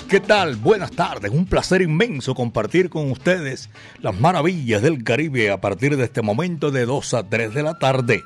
¿Qué tal? Buenas tardes. Un placer inmenso compartir con ustedes las maravillas del Caribe a partir de este momento de 2 a 3 de la tarde.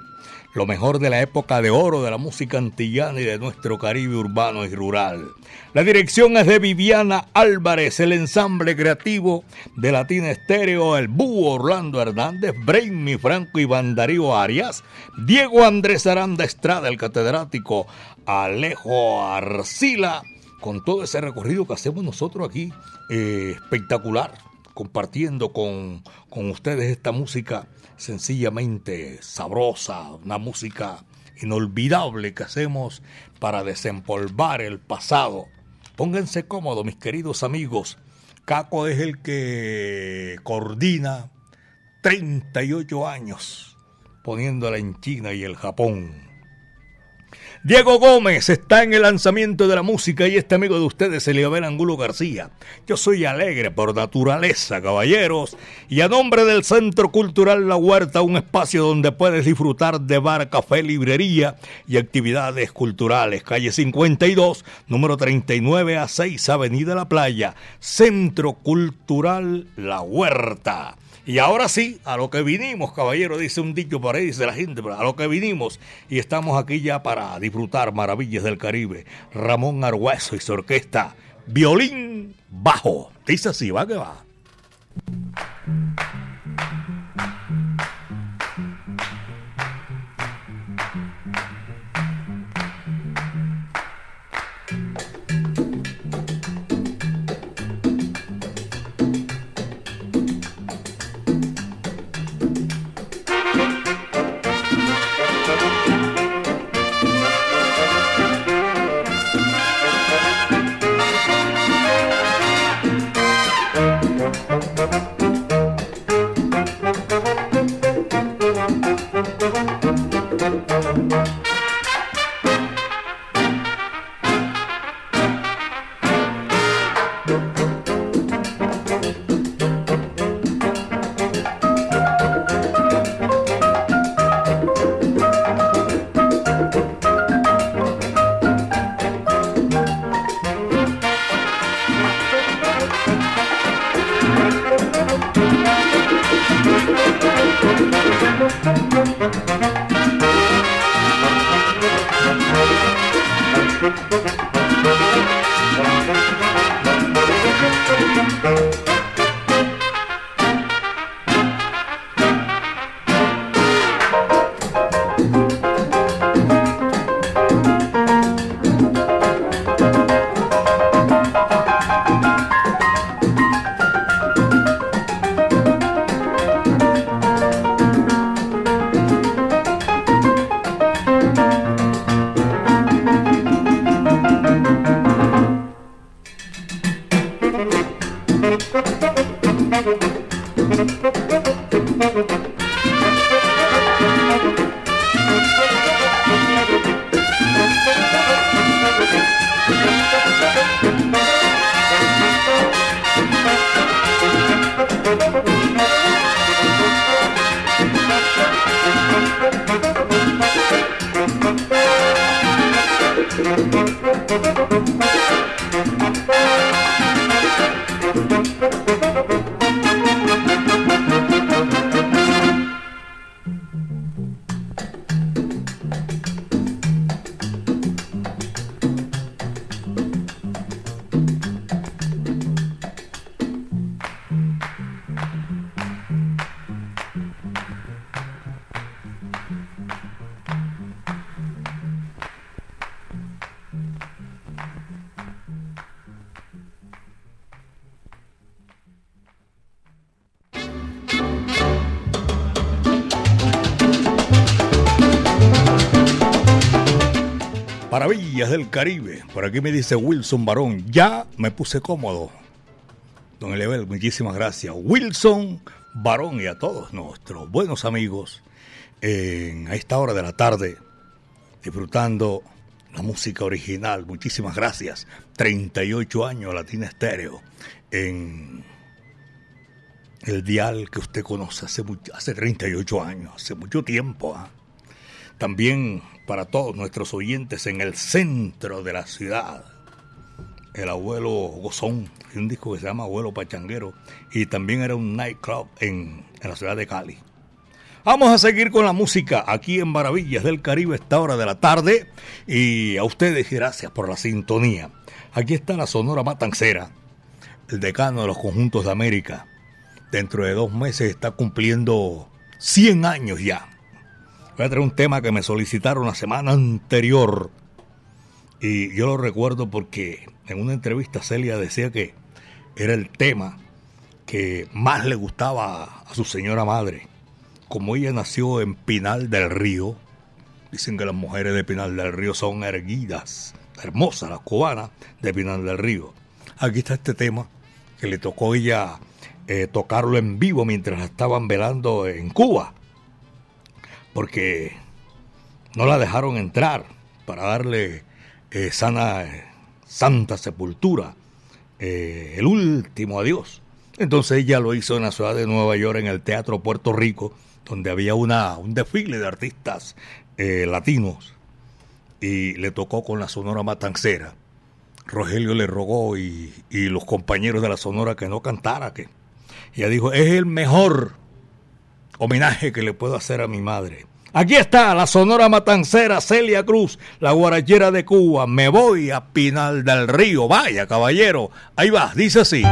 Lo mejor de la época de oro de la música antillana y de nuestro Caribe urbano y rural. La dirección es de Viviana Álvarez, el ensamble creativo de Latina Estéreo, el Búho Orlando Hernández, Brainy Franco y Bandarío Arias, Diego Andrés Aranda Estrada, el catedrático Alejo Arcila con todo ese recorrido que hacemos nosotros aquí, eh, espectacular, compartiendo con, con ustedes esta música sencillamente sabrosa, una música inolvidable que hacemos para desempolvar el pasado. Pónganse cómodos, mis queridos amigos. Caco es el que coordina 38 años poniéndola en China y el Japón. Diego Gómez está en el lanzamiento de la música y este amigo de ustedes, Eliabel Angulo García. Yo soy alegre por naturaleza, caballeros, y a nombre del Centro Cultural La Huerta, un espacio donde puedes disfrutar de bar, café, librería y actividades culturales. Calle 52, número 39 a 6, Avenida La Playa, Centro Cultural La Huerta. Y ahora sí, a lo que vinimos, caballero, dice un dicho por ahí, dice la gente, a lo que vinimos. Y estamos aquí ya para disfrutar maravillas del Caribe. Ramón Argueso y su orquesta, violín bajo. Dice así, va que va. Caribe. Por aquí me dice Wilson Barón. Ya me puse cómodo. Don Elebel, muchísimas gracias. Wilson Barón y a todos nuestros buenos amigos en, a esta hora de la tarde disfrutando la música original. Muchísimas gracias. 38 años Latina Estéreo en el dial que usted conoce hace, hace 38 años, hace mucho tiempo. ¿ah? También para todos nuestros oyentes en el centro de la ciudad. El abuelo Gozón, un disco que se llama Abuelo Pachanguero, y también era un nightclub en, en la ciudad de Cali. Vamos a seguir con la música aquí en Maravillas del Caribe esta hora de la tarde y a ustedes gracias por la sintonía. Aquí está la Sonora Matancera, el decano de los conjuntos de América. Dentro de dos meses está cumpliendo 100 años ya. Voy a traer un tema que me solicitaron la semana anterior. Y yo lo recuerdo porque en una entrevista Celia decía que era el tema que más le gustaba a su señora madre. Como ella nació en Pinal del Río, dicen que las mujeres de Pinal del Río son erguidas, hermosas las cubanas de Pinal del Río. Aquí está este tema que le tocó ella eh, tocarlo en vivo mientras estaban velando en Cuba porque no la dejaron entrar para darle eh, sana, santa sepultura, eh, el último adiós. Entonces ella lo hizo en la ciudad de Nueva York, en el Teatro Puerto Rico, donde había una, un desfile de artistas eh, latinos y le tocó con la Sonora Matancera. Rogelio le rogó y, y, los compañeros de la Sonora que no cantara, que ella dijo, es el mejor homenaje que le puedo hacer a mi madre. Aquí está la sonora matancera Celia Cruz, la guarachera de Cuba. Me voy a Pinal del Río. Vaya, caballero. Ahí va, dice así.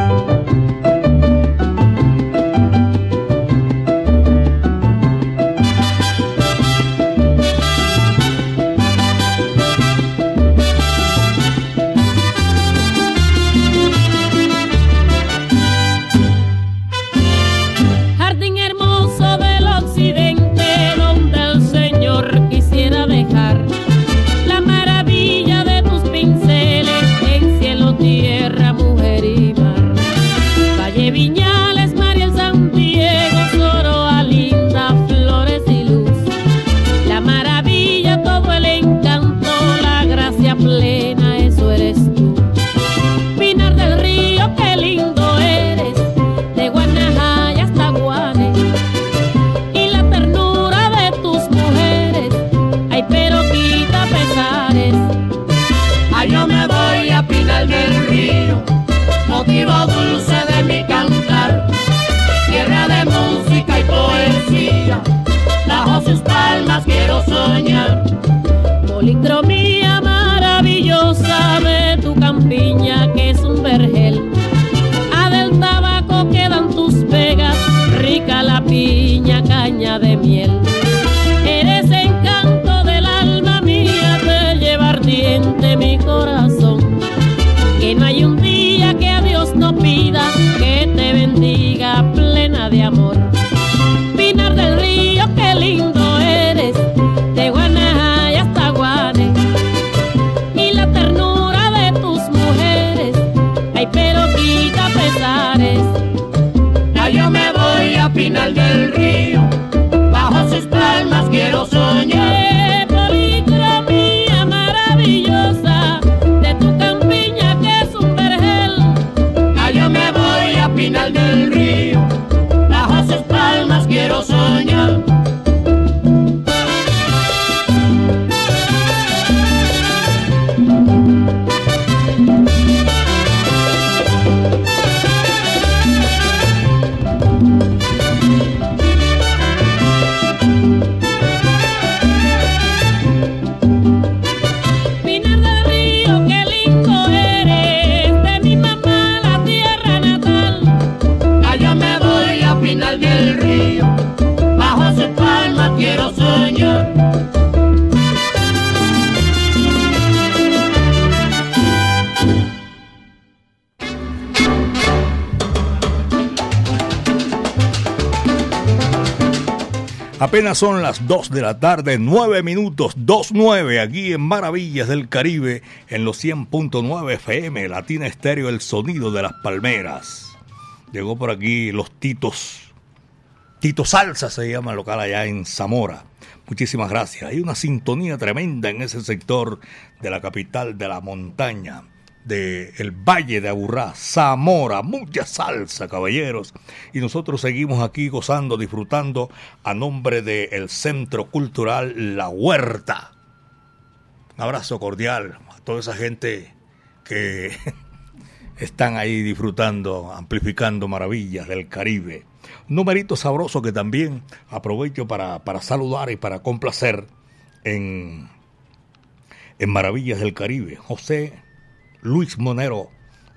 nuestro lo soñé. Apenas son las 2 de la tarde, 9 minutos, 2.9 aquí en Maravillas del Caribe, en los 100.9 FM, Latina Estéreo, el sonido de las palmeras. Llegó por aquí los Titos. Tito Salsa se llama el local allá en Zamora. Muchísimas gracias. Hay una sintonía tremenda en ese sector de la capital de la montaña del el Valle de Aburrá, Zamora, mucha salsa, caballeros. Y nosotros seguimos aquí gozando, disfrutando a nombre del Centro Cultural La Huerta. Un abrazo cordial a toda esa gente que están ahí disfrutando, amplificando maravillas del Caribe. Un numerito sabroso que también aprovecho para, para saludar y para complacer en, en Maravillas del Caribe. José Luis Monero,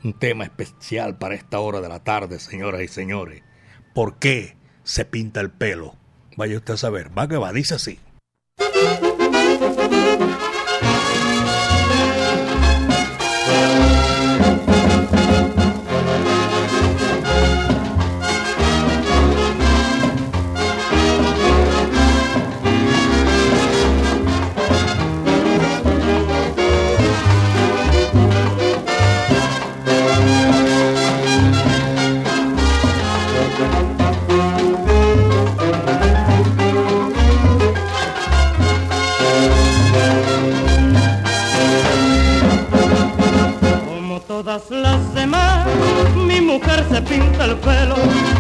un tema especial para esta hora de la tarde, señoras y señores. ¿Por qué se pinta el pelo? Vaya usted a saber, va que va, dice así. Pinta el pelo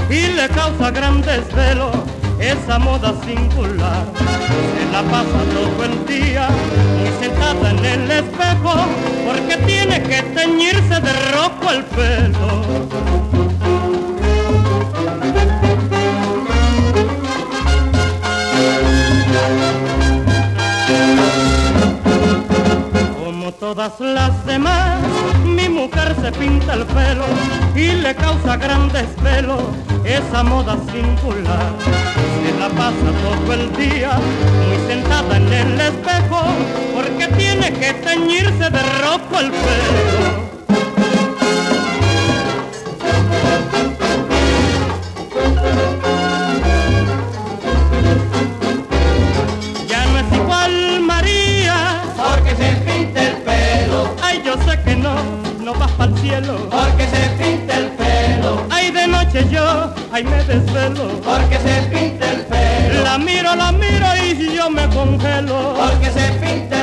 y le causa gran desvelo esa moda singular. Se la pasa todo el día muy sentada en el espejo porque tiene que teñirse de rojo el pelo. Como todas le causa gran desvelo esa moda singular. Se la pasa todo el día muy sentada en el espejo porque tiene que teñirse de rojo el pelo. porque se pinta ay, me desvelo, porque se pinta el pelo. La miro, la miro y yo me congelo, porque se pinta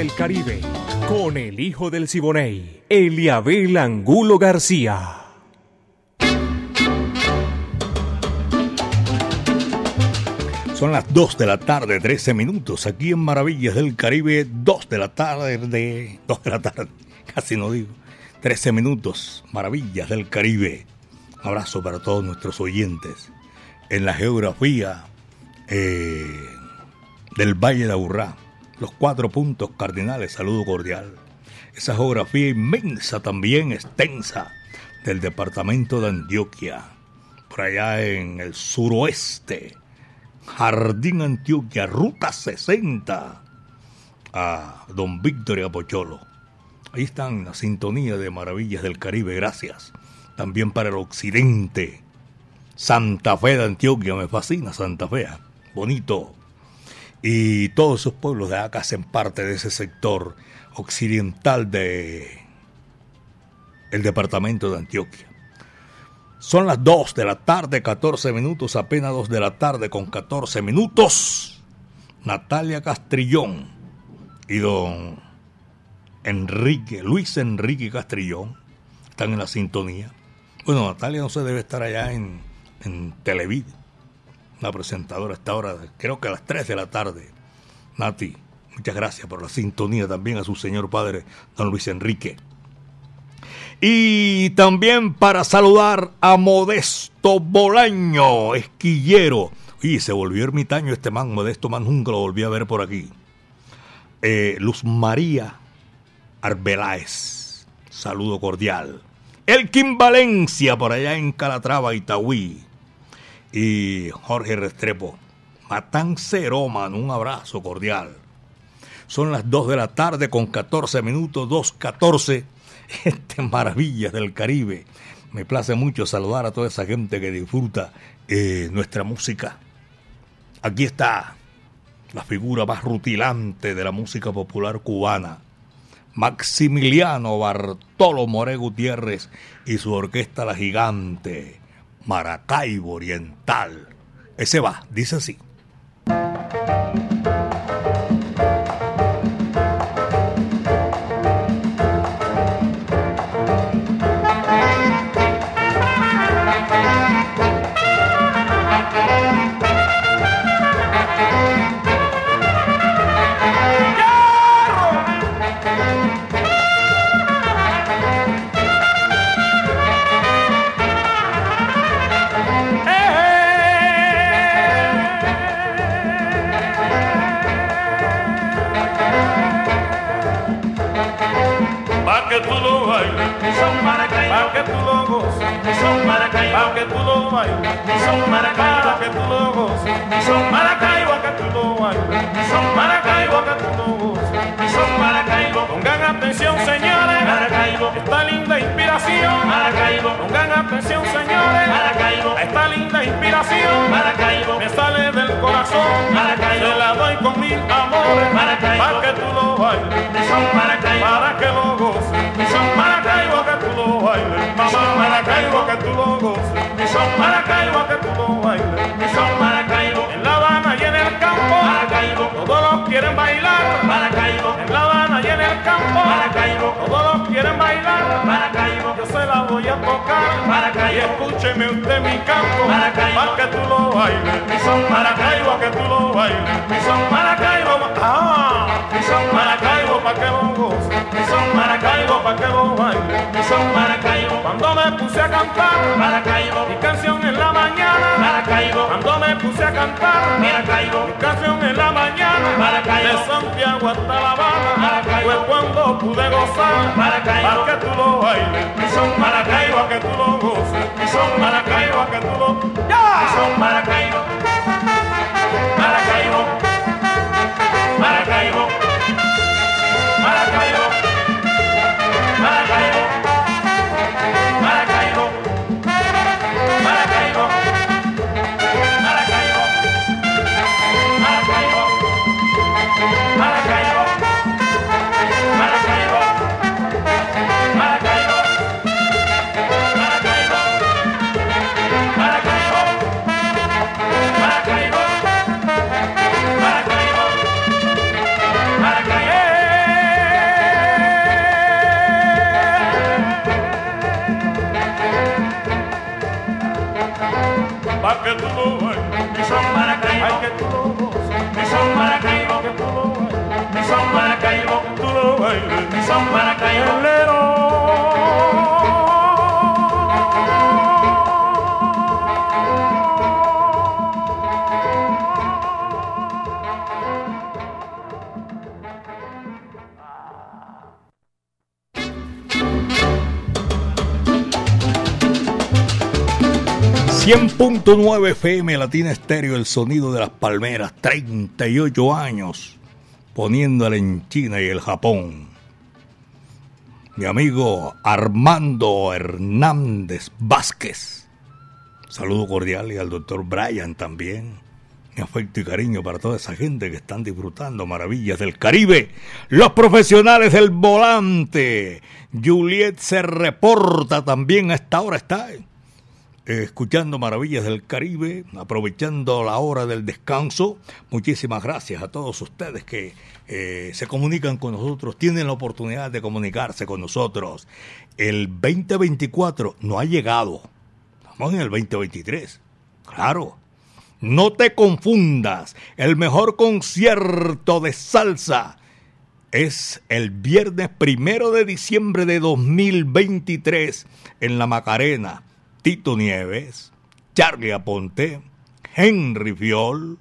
del Caribe, con el hijo del Siboney, Eliabel Angulo García. Son las 2 de la tarde, 13 minutos, aquí en Maravillas del Caribe, 2 de la tarde, de 2 de la tarde, casi no digo, 13 minutos, Maravillas del Caribe. abrazo para todos nuestros oyentes en la geografía eh, del Valle de Aburrá los cuatro puntos cardinales, saludo cordial. Esa geografía inmensa también, extensa, del departamento de Antioquia, por allá en el suroeste, Jardín Antioquia, Ruta 60, a Don Víctor y Pocholo. Ahí están la sintonía de Maravillas del Caribe, gracias. También para el occidente, Santa Fe de Antioquia, me fascina Santa Fe, bonito y todos esos pueblos de acá hacen parte de ese sector occidental de el departamento de Antioquia. Son las 2 de la tarde, 14 minutos, apenas 2 de la tarde con 14 minutos. Natalia Castrillón y don Enrique, Luis Enrique Castrillón, están en la sintonía. Bueno, Natalia no se debe estar allá en, en. La presentadora está ahora, creo que a las 3 de la tarde. Nati, muchas gracias por la sintonía también a su señor padre, don Luis Enrique. Y también para saludar a Modesto Bolaño, esquillero. Y se volvió ermitaño este man, Modesto man, nunca lo volví a ver por aquí. Eh, Luz María Arbeláez, saludo cordial. Elkin Valencia, por allá en Calatrava, Itaúí. Y Jorge Restrepo, Matán Ceroman, un abrazo cordial. Son las 2 de la tarde con 14 minutos, 2.14 este Maravillas del Caribe. Me place mucho saludar a toda esa gente que disfruta eh, nuestra música. Aquí está la figura más rutilante de la música popular cubana, Maximiliano Bartolo More Gutiérrez y su orquesta La Gigante, Maracaibo Oriental. Ese va, dice así. que pudo son Maracaibo, que tú y son Maracaibo, que tú lo bailes, y son Maracaibo, que tú lo goces, y son Maracaibo. Pongan atención, señores, Maracaibo, esta linda inspiración, Maracaibo. Pongan atención, señores, Maracaibo, esta linda inspiración, Maracaibo. Me sale del corazón, Maracaibo, se la doy con mil amores, Maracaibo, pa' que tú lo bailes, son Maracaibo, para que lo goces, y son Maracaibo, que tú lo bailes. Mamá Maracaibo que tú lo goces, son Maracaibo que tú lo bailes, y son Maracaibo. En La Habana y en el campo, Maracaibo. Todos los quieren bailar, Maracaibo. En La Habana y en el campo, Maracaibo. Todos los quieren bailar, Maracaibo. Yo se la voy a tocar, Maracaibo. Y escúcheme usted mi campo, Maracaibo. Para que tú lo bailes, y son Maracaibo. Que tú lo bailes, y son Maracaibo, ah, y son Maracaibo. Para que lo goces, y son Maracaibo. Para que lo bailes, y son Maracaibo. Cuando me puse a cantar, Maracaibo, mi puse a cantar, Maracaibo, canción en la mañana, Maracaibo, de Santiago hasta La Habana, Maracaibo, fue cuando pude gozar, Maracaibo, que tú lo bailes, y son Maracaibo, a que tú lo goces, y son Maracaibo, a que tú lo, ya, y son Maracaibo, que pulou aí. Missão Maracaibo que pulou. Missão Maracaibo que pulou. Missão Maracaibo que pulou aí. Maracaibo. .9 FM Latina Estéreo, el sonido de las palmeras, 38 años poniéndole en China y el Japón. Mi amigo Armando Hernández Vázquez. Saludo cordial y al doctor Brian también. Mi afecto y cariño para toda esa gente que están disfrutando maravillas del Caribe. Los profesionales del volante. Juliet se reporta también a esta hora. Está escuchando Maravillas del Caribe, aprovechando la hora del descanso. Muchísimas gracias a todos ustedes que eh, se comunican con nosotros, tienen la oportunidad de comunicarse con nosotros. El 2024 no ha llegado, estamos en el 2023, claro. No te confundas, el mejor concierto de salsa es el viernes primero de diciembre de 2023 en La Macarena. Tito Nieves, Charlie Aponte, Henry Fiol,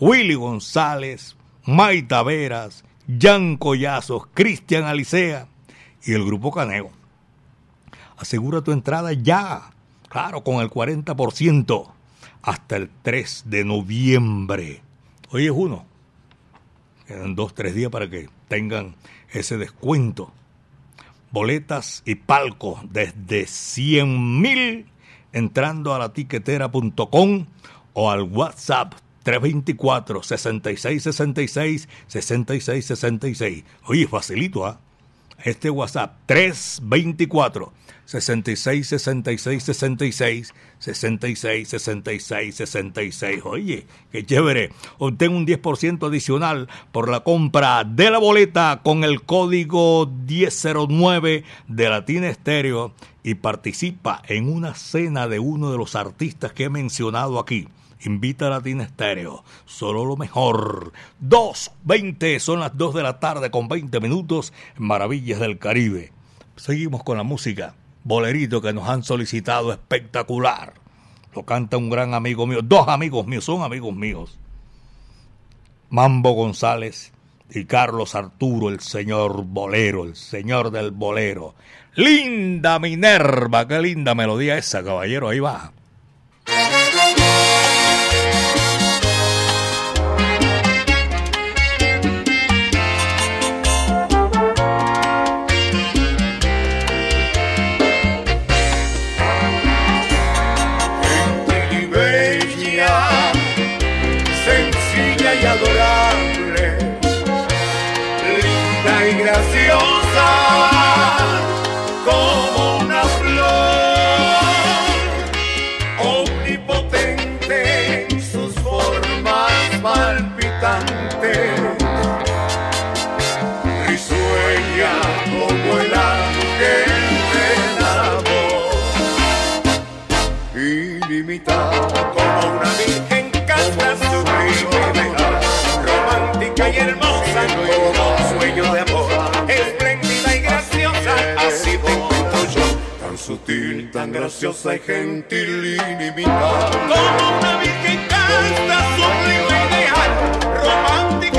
Willy González, Maita Veras, Jan Collazos, Cristian Alicea y el Grupo Caneo. Asegura tu entrada ya, claro, con el 40% hasta el 3 de noviembre. Hoy es uno. Quedan dos, tres días para que tengan ese descuento. Boletas y palcos desde 100 mil entrando a la tiquetera.com o al WhatsApp 324 6666 6666. Oye, facilito, ¿ah? Este WhatsApp 324 66 66 66 66 66 66. Oye, qué chévere. Obtén un 10% adicional por la compra de la boleta con el código 1009 de Latina Estéreo y participa en una cena de uno de los artistas que he mencionado aquí. Invita a Latina Estéreo. Solo lo mejor. 2.20 son las 2 de la tarde con 20 minutos. Maravillas del Caribe. Seguimos con la música bolerito que nos han solicitado espectacular. Lo canta un gran amigo mío, dos amigos míos, son amigos míos. Mambo González y Carlos Arturo, el señor bolero, el señor del bolero. Linda Minerva, qué linda melodía esa, caballero, ahí va. Sutil, graciosa y gentil, ilimitada. Como una virgen casta, sublime ideal, romántica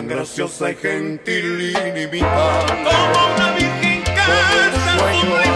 tan graciosa y gentil, ilimitada. Como una virgen casa,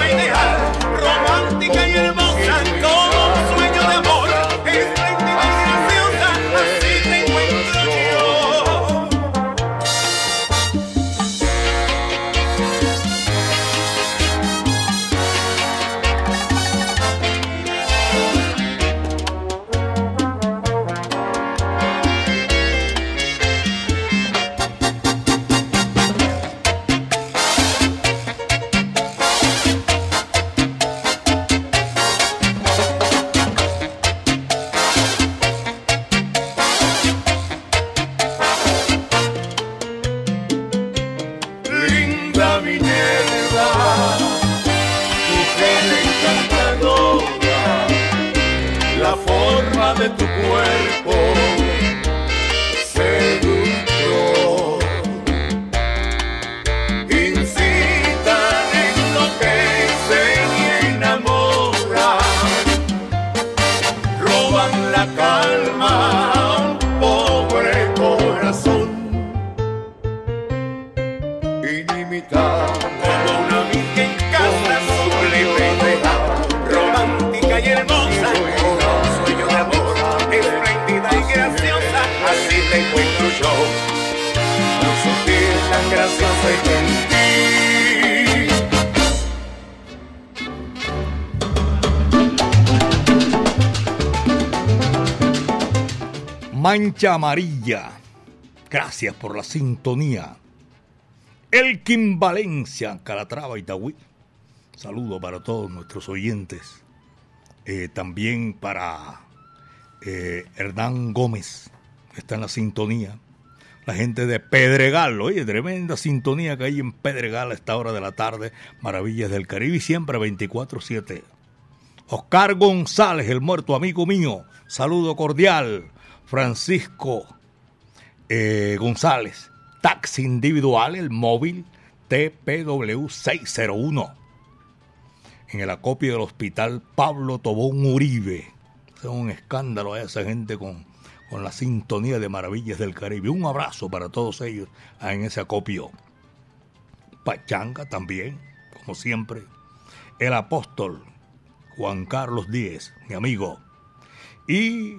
Amarilla. Gracias por la sintonía. Elkin Valencia, Calatrava, Itagüí. Saludo para todos nuestros oyentes. Eh, también para eh, Hernán Gómez, que está en la sintonía. La gente de Pedregal, oye, tremenda sintonía que hay en Pedregal a esta hora de la tarde. Maravillas del Caribe siempre 24-7. Oscar González, el muerto amigo mío. Saludo cordial. Francisco eh, González. Taxi individual, el móvil TPW 601 en el acopio del hospital Pablo Tobón Uribe. Es un escándalo a esa gente con, con la sintonía de Maravillas del Caribe. Un abrazo para todos ellos en ese acopio. Pachanga también, como siempre. El apóstol Juan Carlos Díez, mi amigo. Y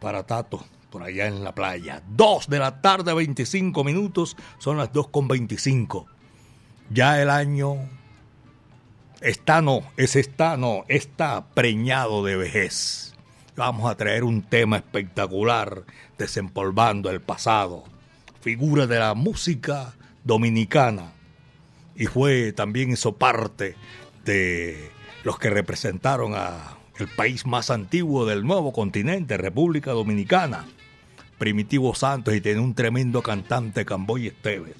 para Tato, por allá en la playa. Dos de la tarde, 25 minutos, son las dos con 25. Ya el año está no, ese está no, está preñado de vejez. Vamos a traer un tema espectacular, desempolvando el pasado, figura de la música dominicana. Y fue también eso parte de los que representaron a el país más antiguo del nuevo continente, República Dominicana. Primitivo Santos y tiene un tremendo cantante, Camboy Esteves.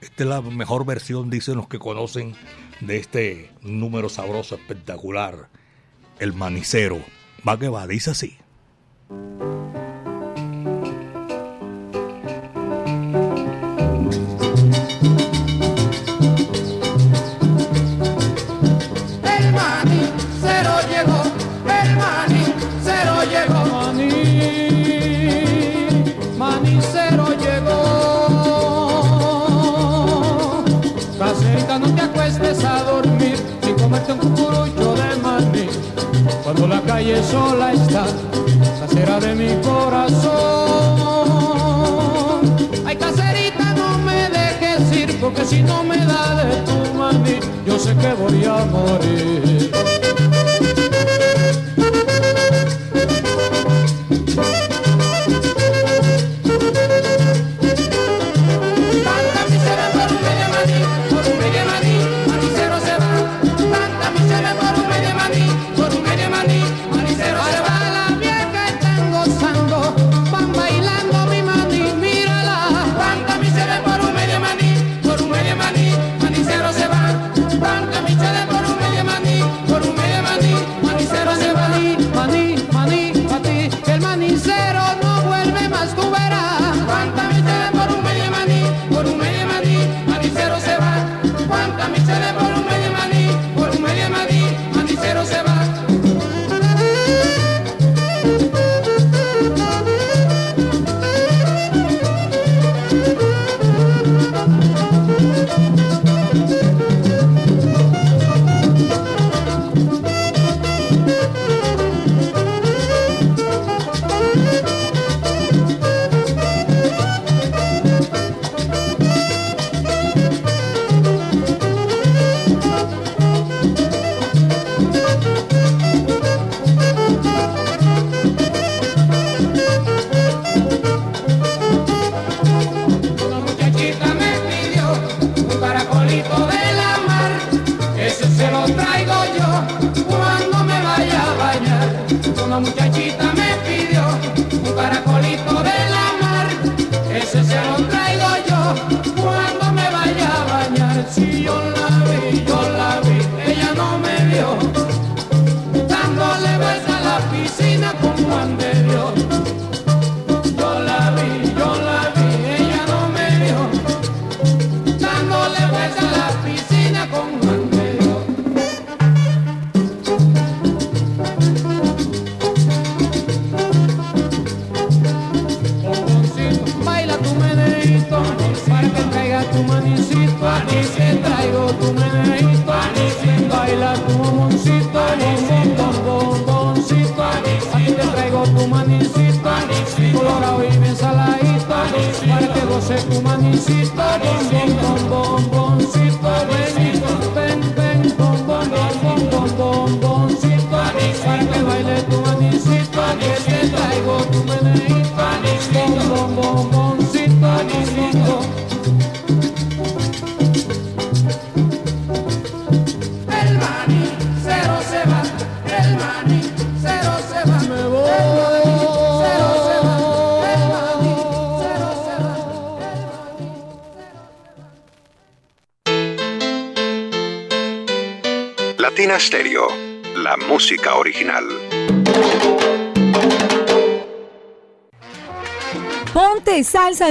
Esta es la mejor versión, dicen los que conocen de este número sabroso espectacular, el manicero. Va que va, dice así. Cuando la calle sola está, casera de mi corazón. Ay, caserita, no me dejes ir, porque si no me da de tu maní, yo sé que voy a morir.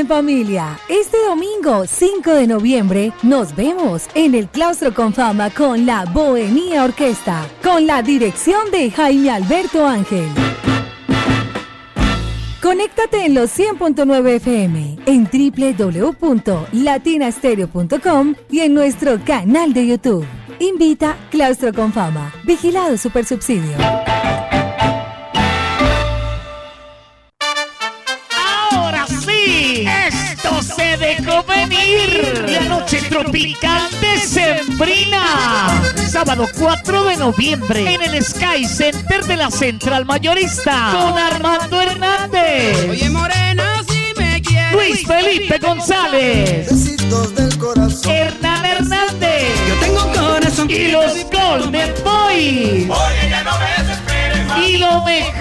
En familia. Este domingo 5 de noviembre nos vemos en el Claustro con Fama con la Bohemia Orquesta, con la dirección de Jaime Alberto Ángel. Conéctate en los 100.9 FM, en www.latinastereo.com y en nuestro canal de YouTube. Invita Claustro con Fama. Vigilado Super venir. La noche tropical de Sembrina. Sábado 4 de noviembre en el Sky Center de la Central Mayorista con Armando Hernández. Oye, morena, si me quieres. Luis Felipe González. Besitos del corazón. Hernán Hernández. Yo tengo corazón. Y los Golden Boys. Oye, ya no me desesperes. Y lo mejor,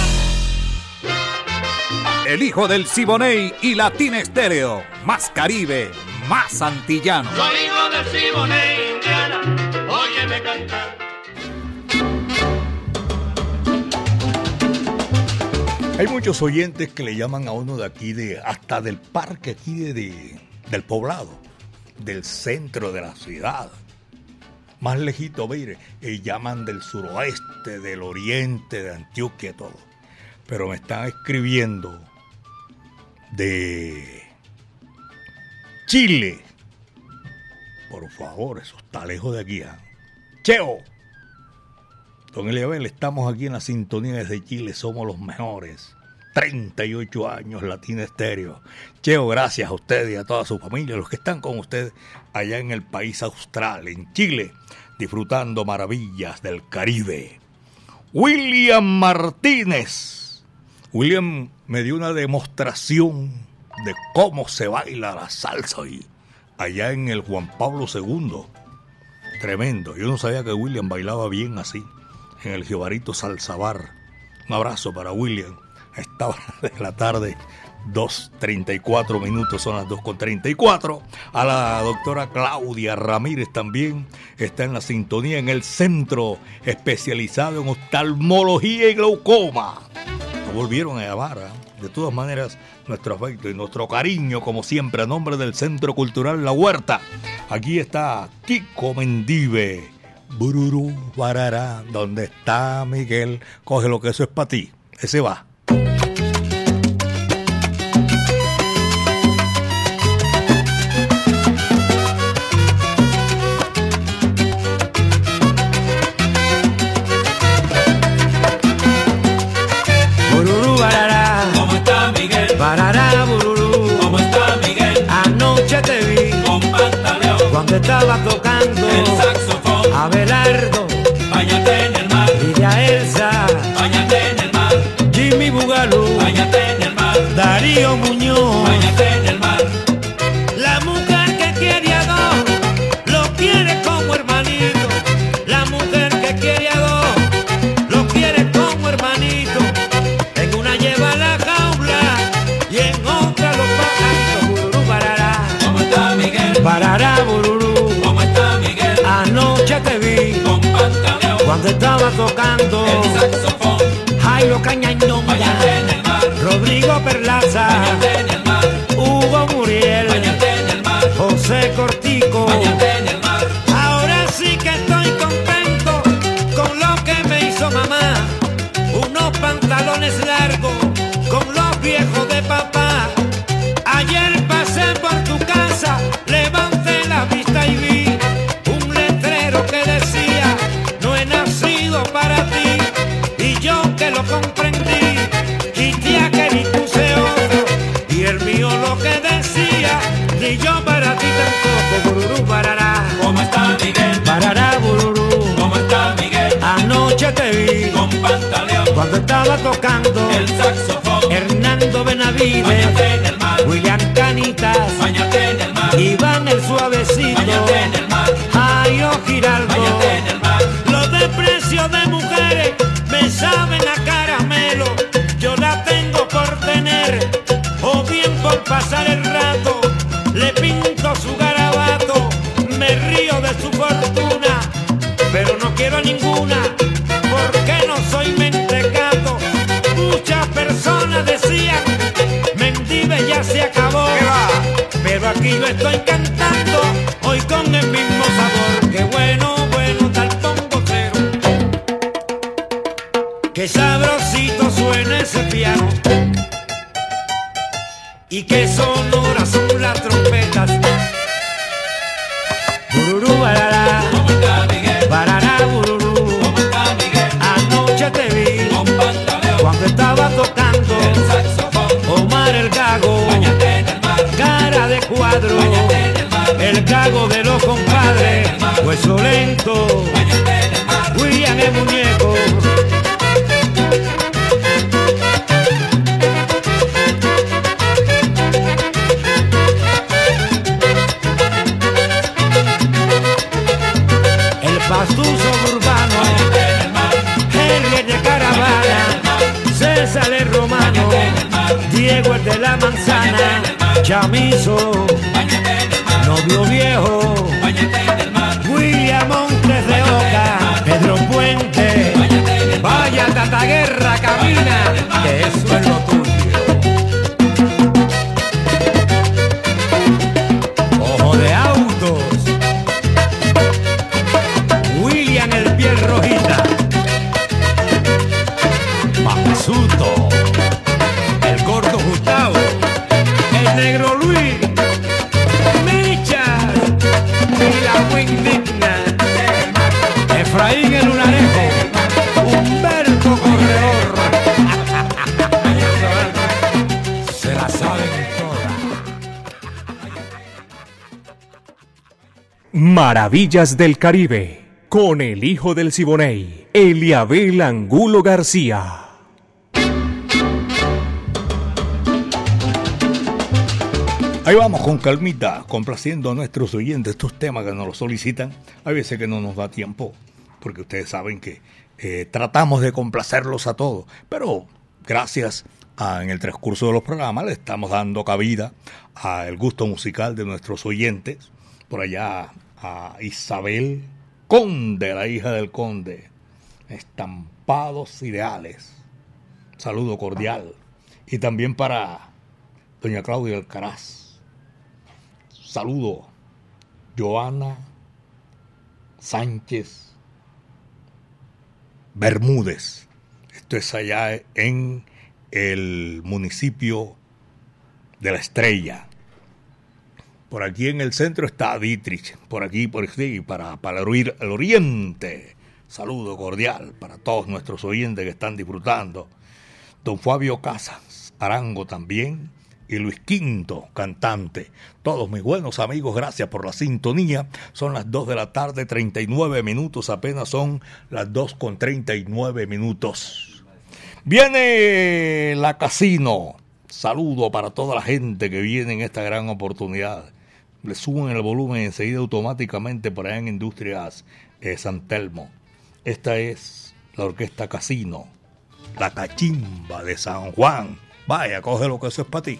El hijo del Siboney y Latina Estéreo. Más Caribe, más antillano. Soy hijo del Siboney, Indiana. Óyeme cantar. Hay muchos oyentes que le llaman a uno de aquí, de hasta del parque aquí de, de- del poblado, del centro de la ciudad. Más lejito, mire, y llaman del suroeste, del oriente, de Antioquia, todo. Pero me están escribiendo de Chile. Por favor, eso está lejos de aquí. ¿ah? Cheo. Don Eliabel, estamos aquí en la sintonía desde Chile, somos los mejores. 38 años Latina Estéreo. Cheo, gracias a usted y a toda su familia, los que están con usted allá en el país austral, en Chile, disfrutando maravillas del Caribe. William Martínez. William me dio una demostración de cómo se baila la salsa ahí, allá en el Juan Pablo II. Tremendo. Yo no sabía que William bailaba bien así, en el Jibarito Salsa Bar. Un abrazo para William. A esta hora de la tarde, 2.34 minutos, son las 2.34. A la doctora Claudia Ramírez también está en la sintonía en el centro especializado en oftalmología y glaucoma. Nos volvieron a llamar. ¿ah? De todas maneras, nuestro afecto y nuestro cariño, como siempre, a nombre del Centro Cultural La Huerta. Aquí está Kiko Mendive. Bururú, barará, ¿dónde está Miguel? Coge lo que eso es para ti. Ese va. Cuando estaba tocando el saxofón. a cuando estaba tocando. El saxofón, Jairo mar, Rodrigo Perlaza, vi Con pantaleón, cuando estaba tocando el saxofón, Hernando Benavides, en el mar, William Canitas, bañate en el mar, Iván el Suavecito, bañate en el mar, Jairo Giraldo. bañate sabrosito suena ese piano. Y qué sonoras son las trompetas. Bururú, barará, barará, bururú. Anoche te vi cuando estaba tocando Omar el Gago. cara de cuadro, el cago de los compadres, hueso lento, Diego el de la Manzana, Chamizo, novio viejo, William Montes de Oca, Pedro Puente, vaya tata guerra camina, que eso es lo. Maravillas del Caribe, con el hijo del Siboney, Eliabel Angulo García. Ahí vamos con calmita, complaciendo a nuestros oyentes estos temas que nos los solicitan. Hay veces que no nos da tiempo, porque ustedes saben que eh, tratamos de complacerlos a todos. Pero gracias a, en el transcurso de los programas le estamos dando cabida al gusto musical de nuestros oyentes. Por allá a Isabel Conde, la hija del Conde. Estampados ideales. Saludo cordial. Y también para doña Claudia Alcaraz. Saludo. Joana Sánchez Bermúdez. Esto es allá en el municipio de La Estrella. Por aquí en el centro está Dietrich. Por aquí, por aquí, para, para el, ori- el oriente. Saludo cordial para todos nuestros oyentes que están disfrutando. Don Fabio Casas, Arango también, y Luis Quinto, cantante. Todos mis buenos amigos, gracias por la sintonía. Son las 2 de la tarde, 39 minutos, apenas son las 2 con 39 minutos. Viene la casino. Saludo para toda la gente que viene en esta gran oportunidad. Le suben el volumen enseguida automáticamente por allá en Industrias eh, San Telmo. Esta es la Orquesta Casino, la cachimba de San Juan. Vaya, coge lo que eso es para ti.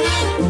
Fuma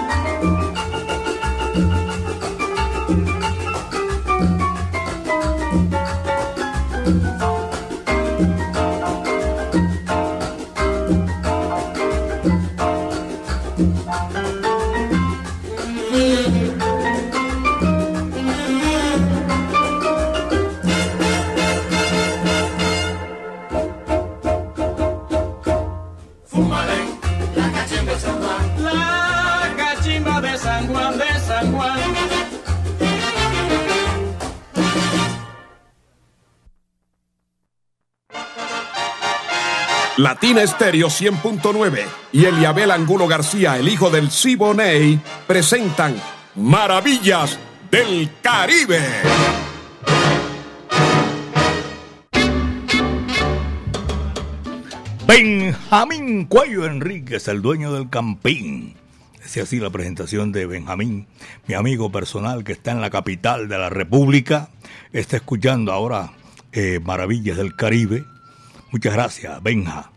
Latina Estéreo 100.9 y Eliabel Angulo García, el hijo del Siboney, presentan Maravillas del Caribe. Benjamín Cuello Enríquez, el dueño del Campín. Es así la presentación de Benjamín, mi amigo personal que está en la capital de la República. Está escuchando ahora eh, Maravillas del Caribe. Muchas gracias, Benja.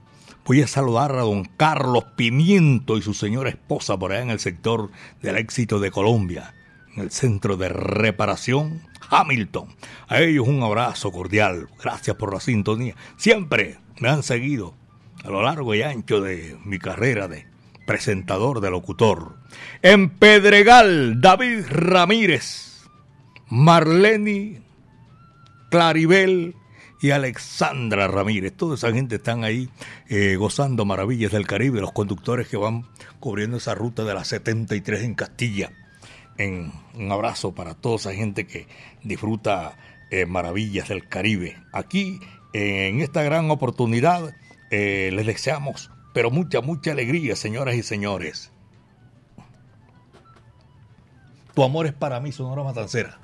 Voy a saludar a don Carlos Pimiento y su señora esposa por allá en el sector del éxito de Colombia, en el centro de reparación Hamilton. A ellos un abrazo cordial. Gracias por la sintonía. Siempre me han seguido a lo largo y ancho de mi carrera de presentador, de locutor. En Pedregal, David Ramírez, Marlene Claribel y Alexandra Ramírez. Toda esa gente están ahí eh, gozando maravillas del Caribe, los conductores que van cubriendo esa ruta de la 73 en Castilla. En, un abrazo para toda esa gente que disfruta eh, maravillas del Caribe. Aquí, en esta gran oportunidad, eh, les deseamos, pero mucha, mucha alegría, señoras y señores. Tu amor es para mí, Sonora Matancera.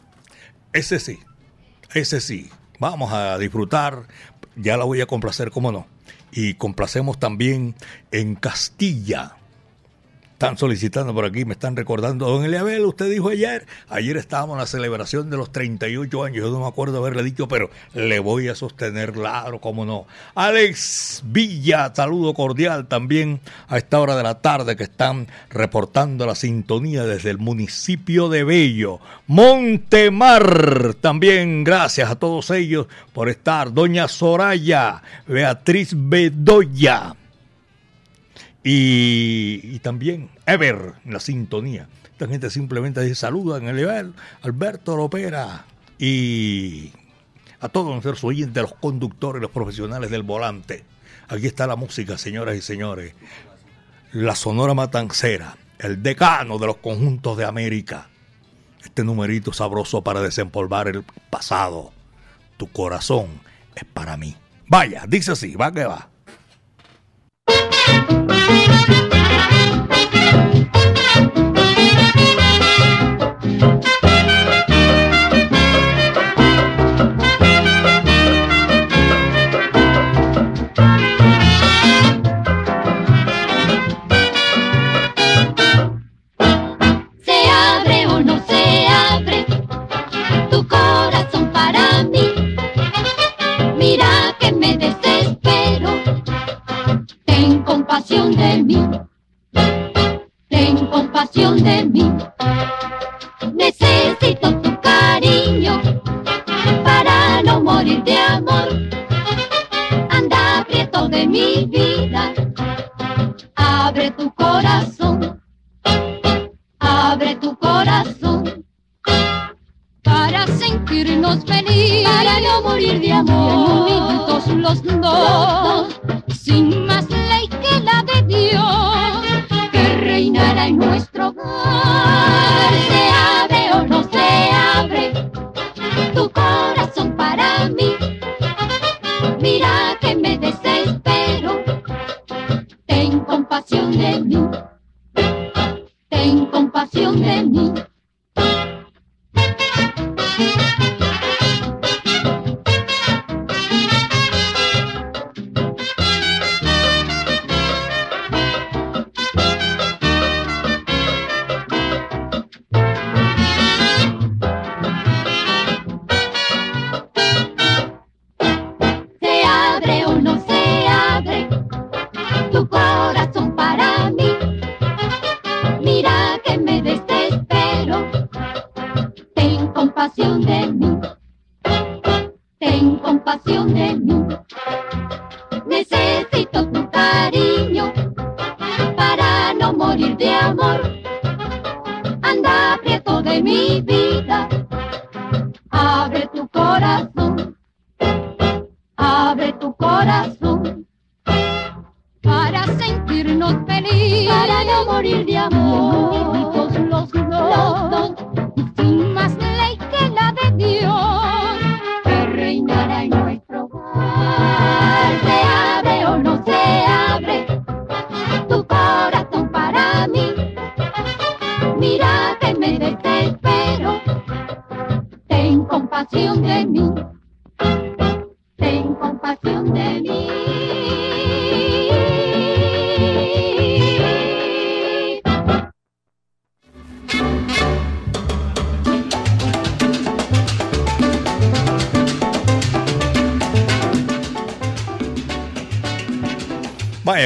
Ese sí, ese sí. Vamos a disfrutar, ya la voy a complacer, cómo no. Y complacemos también en Castilla. Están solicitando por aquí, me están recordando. Don Eliabel, usted dijo ayer, ayer estábamos en la celebración de los 38 años, yo no me acuerdo haberle dicho, pero le voy a sostener, claro, cómo no. Alex Villa, saludo cordial también a esta hora de la tarde que están reportando la sintonía desde el municipio de Bello. Montemar, también gracias a todos ellos por estar. Doña Soraya, Beatriz Bedoya. Y, también Ever en la sintonía. Esta gente simplemente dice saludan el nivel Alberto Lopera y a todos nuestros oyentes, los conductores, los profesionales del volante. Aquí está la música, señoras y señores. La Sonora Matancera, el decano de los conjuntos de América. Este numerito sabroso para desempolvar el pasado. Tu corazón es para mí. Vaya, dice así, va que va.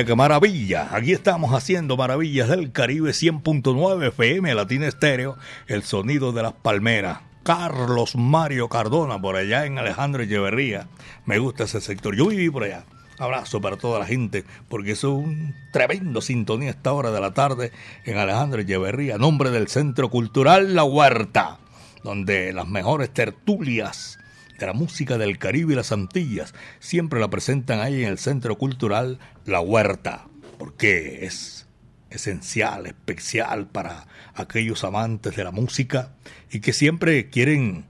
Vaya, qué maravilla. Aquí estamos haciendo maravillas del Caribe 100.9 FM, Latina Estéreo, el sonido de las palmeras. Carlos Mario Cardona, por allá en Alejandro Echeverría. Me gusta ese sector. Yo viví por allá. Abrazo para toda la gente, porque es un tremendo sintonía esta hora de la tarde en Alejandro Echeverría, nombre del Centro Cultural La Huerta, donde las mejores tertulias de la música del Caribe y las Antillas siempre la presentan ahí en el Centro Cultural La Huerta, porque es esencial, especial para aquellos amantes de la música y que siempre quieren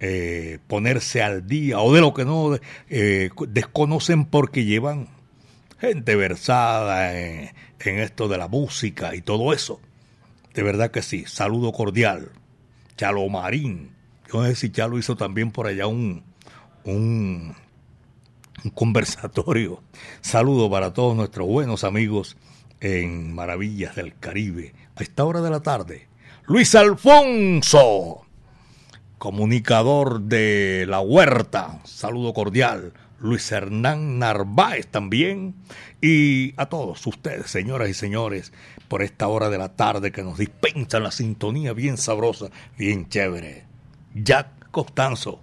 eh, ponerse al día o de lo que no eh, desconocen porque llevan gente versada en, en esto de la música y todo eso. De verdad que sí, saludo cordial. Chalo Marín, yo no si Chalo hizo también por allá un, un, un conversatorio. Saludo para todos nuestros buenos amigos en Maravillas del Caribe. A esta hora de la tarde, Luis Alfonso, comunicador de La Huerta. Saludo cordial. Luis Hernán Narváez también. Y a todos ustedes, señoras y señores, por esta hora de la tarde que nos dispensan la sintonía bien sabrosa, bien chévere. Jack Costanzo,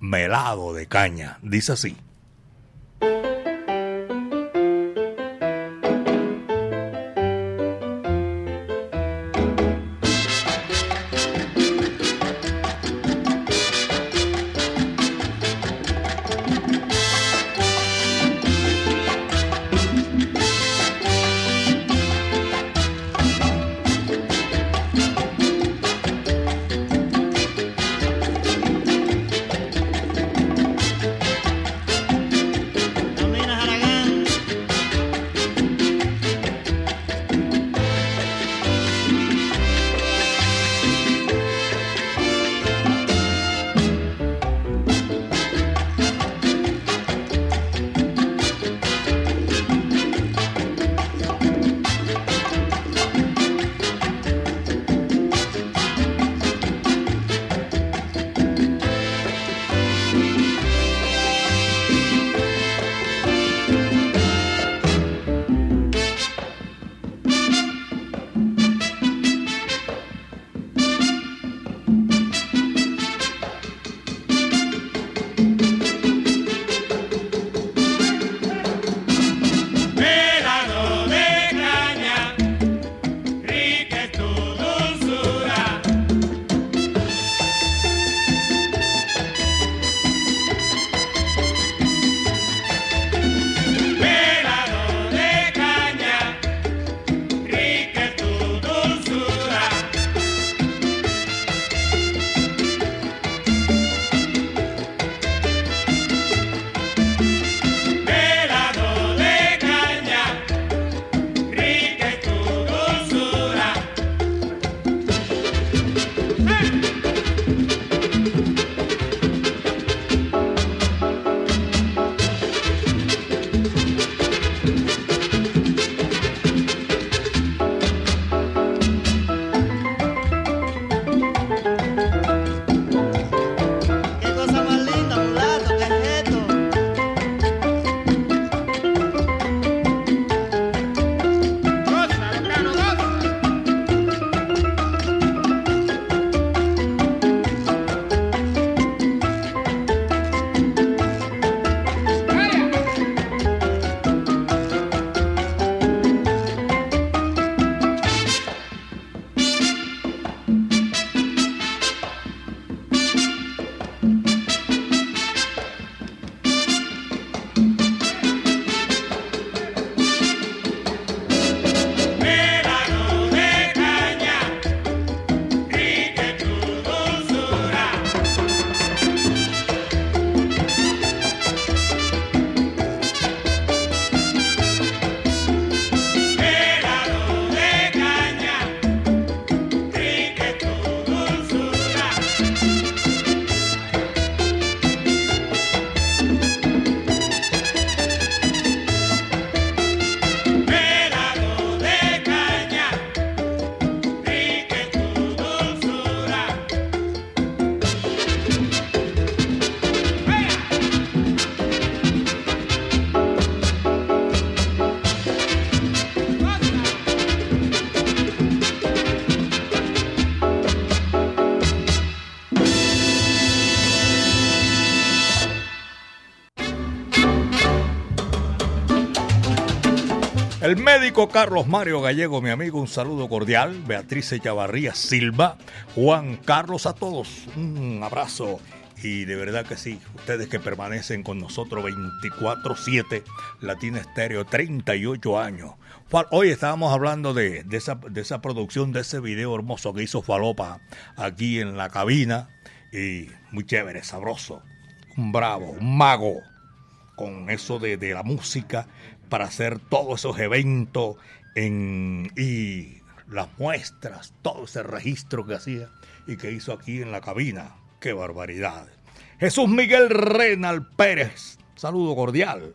melado de caña, dice así. Médico Carlos Mario Gallego, mi amigo, un saludo cordial. Beatriz Chavarría Silva, Juan Carlos, a todos un abrazo. Y de verdad que sí, ustedes que permanecen con nosotros 24-7, Latina Estéreo, 38 años. Hoy estábamos hablando de, esa, producción, de ese video hermoso que hizo Falopa aquí en la cabina. Y muy chévere, sabroso. Un bravo, un mago con eso de la música para hacer todos esos eventos en, y las muestras, todo ese registro que hacía y que hizo aquí en la cabina. ¡Qué barbaridad! Jesús Miguel Renal Pérez, saludo cordial.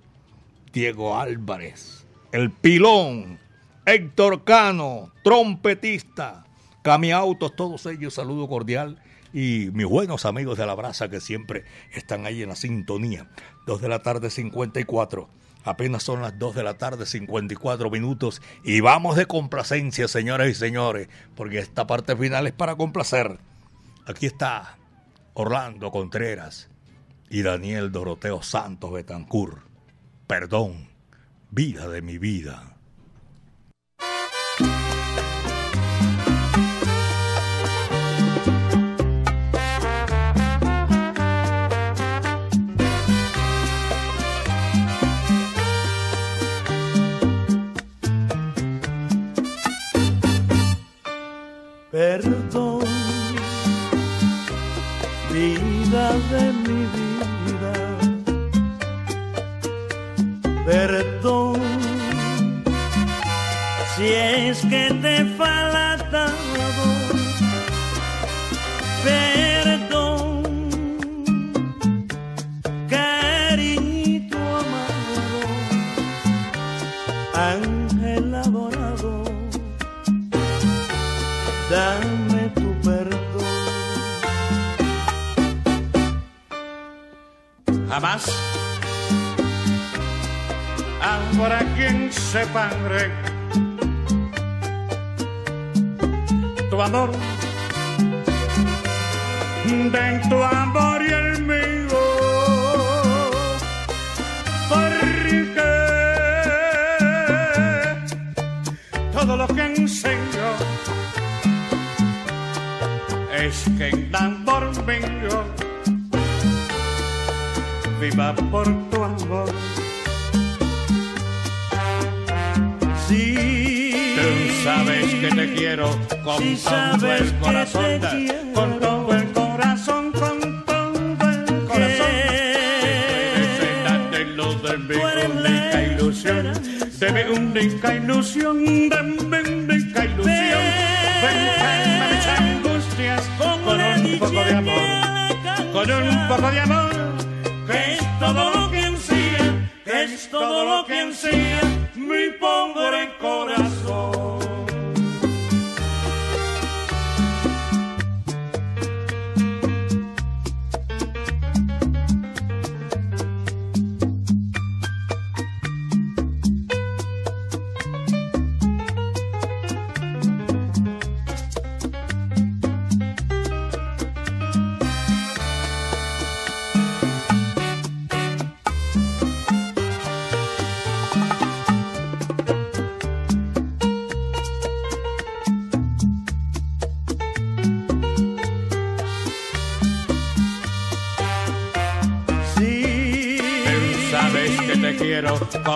Diego Álvarez, El Pilón, Héctor Cano, trompetista, Camiautos, todos ellos, saludo cordial. Y mis buenos amigos de la brasa que siempre están ahí en la sintonía. Dos de la tarde, 54. Apenas son las 2 de la tarde, 54 minutos. Y vamos de complacencia, señoras y señores, porque esta parte final es para complacer. Aquí está Orlando Contreras y Daniel Doroteo Santos Betancur. Perdón, vida de mi vida. De mi Jamás habrá quien separe tu amor. De tu amor y el mío. Porque todo lo que enseño es que en amor mío viva por tu amor. Sí, tú sabes que te quiero con todo el corazón, con todo el corazón, con todo el corazón. De mi única ilusión, de mi única ilusión, de mi única ilusión. Ven, mis angustias con un poco de amor, con un poco de amor, todo lo que ansía, es todo lo que ansía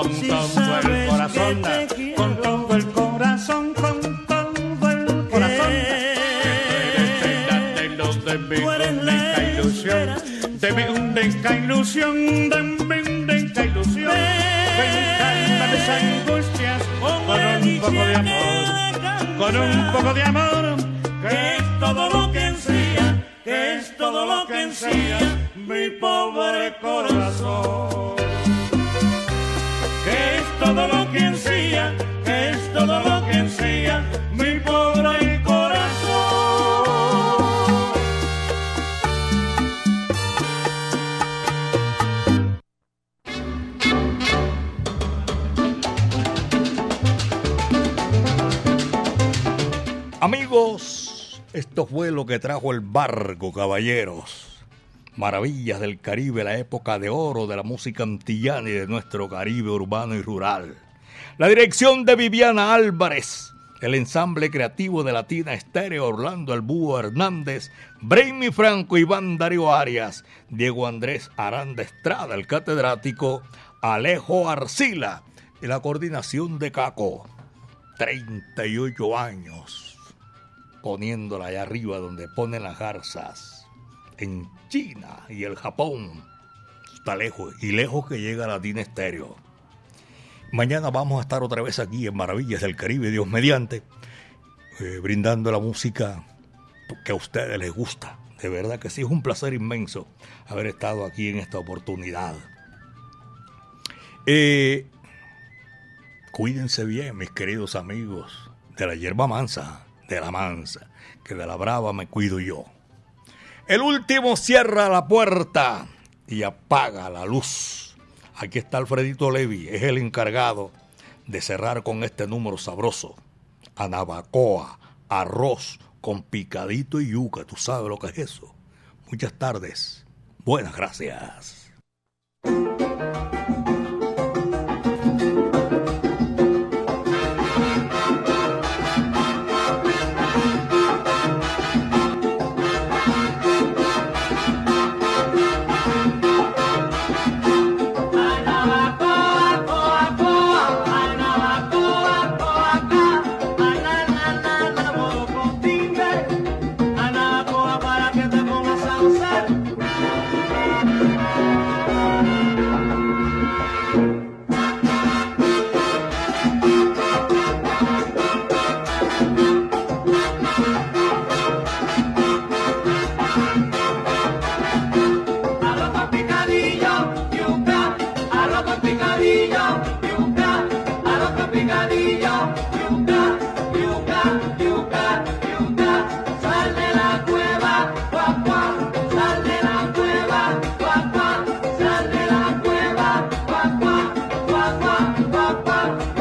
con todo el corazón, con todo el corazón, con todo el corazón. De mi única ilusión, de mi única ilusión, de mi única ilusión. Mis angustias con un poco de amor, con un poco de barco, caballeros. Maravillas del Caribe, la época de oro de la música antillana y de nuestro Caribe urbano y rural. La dirección de Viviana Álvarez. El ensamble creativo de Latina Estéreo, Orlando El Búho Hernández, Brainy Franco, Iván Darío Arias, Diego Andrés Aranda Estrada, el catedrático, Alejo Arcila y la coordinación de Caco. 38 años poniéndola allá arriba donde ponen las garzas. En China y el Japón. Está lejos y lejos que llega Latina Estéreo. Mañana vamos a estar otra vez aquí en Maravillas del Caribe, Dios mediante, eh, brindando la música que a ustedes les gusta. De verdad que sí, es un placer inmenso haber estado aquí en esta oportunidad. Eh, cuídense bien, mis queridos amigos, de la hierba mansa, de la mansa, que de la brava me cuido yo. El último cierra la puerta y apaga la luz. Aquí está Alfredito Levi, es el encargado de cerrar con este número sabroso. Anabacoa, arroz con picadito y yuca, tú sabes lo que es eso. Muchas tardes, buenas gracias. pá.